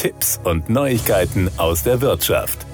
Tipps und Neuigkeiten aus der Wirtschaft.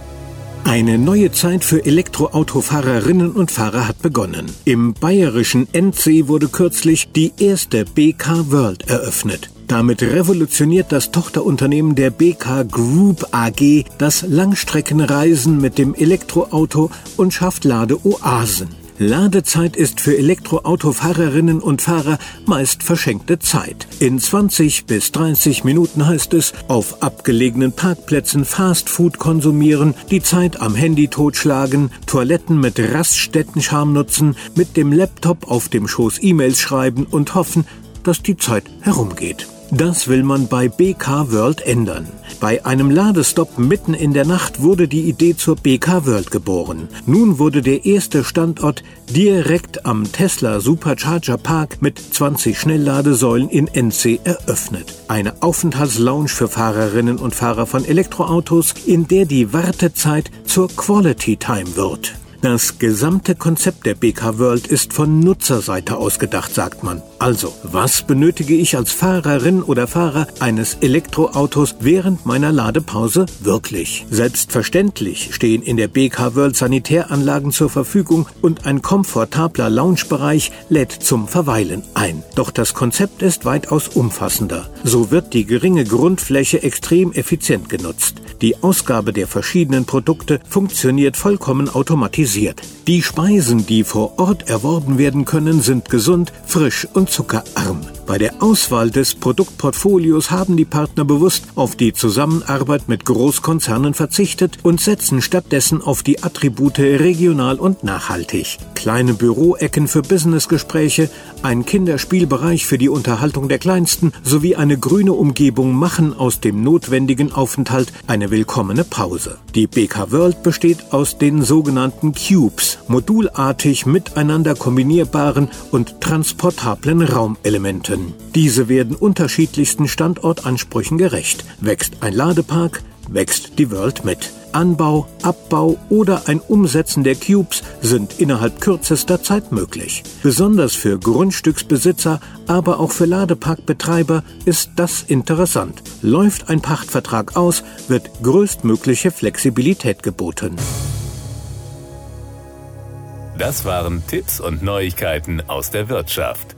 Eine neue Zeit für Elektroautofahrerinnen und Fahrer hat begonnen. Im bayerischen NC wurde kürzlich die erste BK World eröffnet. Damit revolutioniert das Tochterunternehmen der BK Group AG das Langstreckenreisen mit dem Elektroauto und schafft Ladeoasen. Ladezeit ist für Elektroautofahrerinnen und Fahrer meist verschenkte Zeit. In 20 bis 30 Minuten heißt es, auf abgelegenen Parkplätzen Fastfood konsumieren, die Zeit am Handy totschlagen, Toiletten mit Raststättenscham nutzen, mit dem Laptop auf dem Schoß E-Mails schreiben und hoffen, dass die Zeit herumgeht. Das will man bei BK World ändern. Bei einem Ladestopp mitten in der Nacht wurde die Idee zur BK World geboren. Nun wurde der erste Standort direkt am Tesla Supercharger Park mit 20 Schnellladesäulen in NC eröffnet. Eine Aufenthaltslounge für Fahrerinnen und Fahrer von Elektroautos, in der die Wartezeit zur Quality Time wird. Das gesamte Konzept der BK World ist von Nutzerseite ausgedacht, sagt man. Also, was benötige ich als Fahrerin oder Fahrer eines Elektroautos während meiner Ladepause wirklich? Selbstverständlich stehen in der BK World Sanitäranlagen zur Verfügung und ein komfortabler Loungebereich lädt zum Verweilen ein. Doch das Konzept ist weitaus umfassender. So wird die geringe Grundfläche extrem effizient genutzt. Die Ausgabe der verschiedenen Produkte funktioniert vollkommen automatisiert. Die Speisen, die vor Ort erworben werden können, sind gesund, frisch und zuckerarm. Bei der Auswahl des Produktportfolios haben die Partner bewusst auf die Zusammenarbeit mit Großkonzernen verzichtet und setzen stattdessen auf die Attribute regional und nachhaltig. Kleine Büroecken für Businessgespräche, ein Kinderspielbereich für die Unterhaltung der Kleinsten sowie eine grüne Umgebung machen aus dem notwendigen Aufenthalt eine willkommene Pause. Die BK World besteht aus den sogenannten Cubes, modulartig miteinander kombinierbaren und transportablen Raumelementen können. Diese werden unterschiedlichsten Standortansprüchen gerecht. Wächst ein Ladepark, wächst die World mit. Anbau, Abbau oder ein Umsetzen der Cubes sind innerhalb kürzester Zeit möglich. Besonders für Grundstücksbesitzer, aber auch für Ladeparkbetreiber ist das interessant. Läuft ein Pachtvertrag aus, wird größtmögliche Flexibilität geboten. Das waren Tipps und Neuigkeiten aus der Wirtschaft.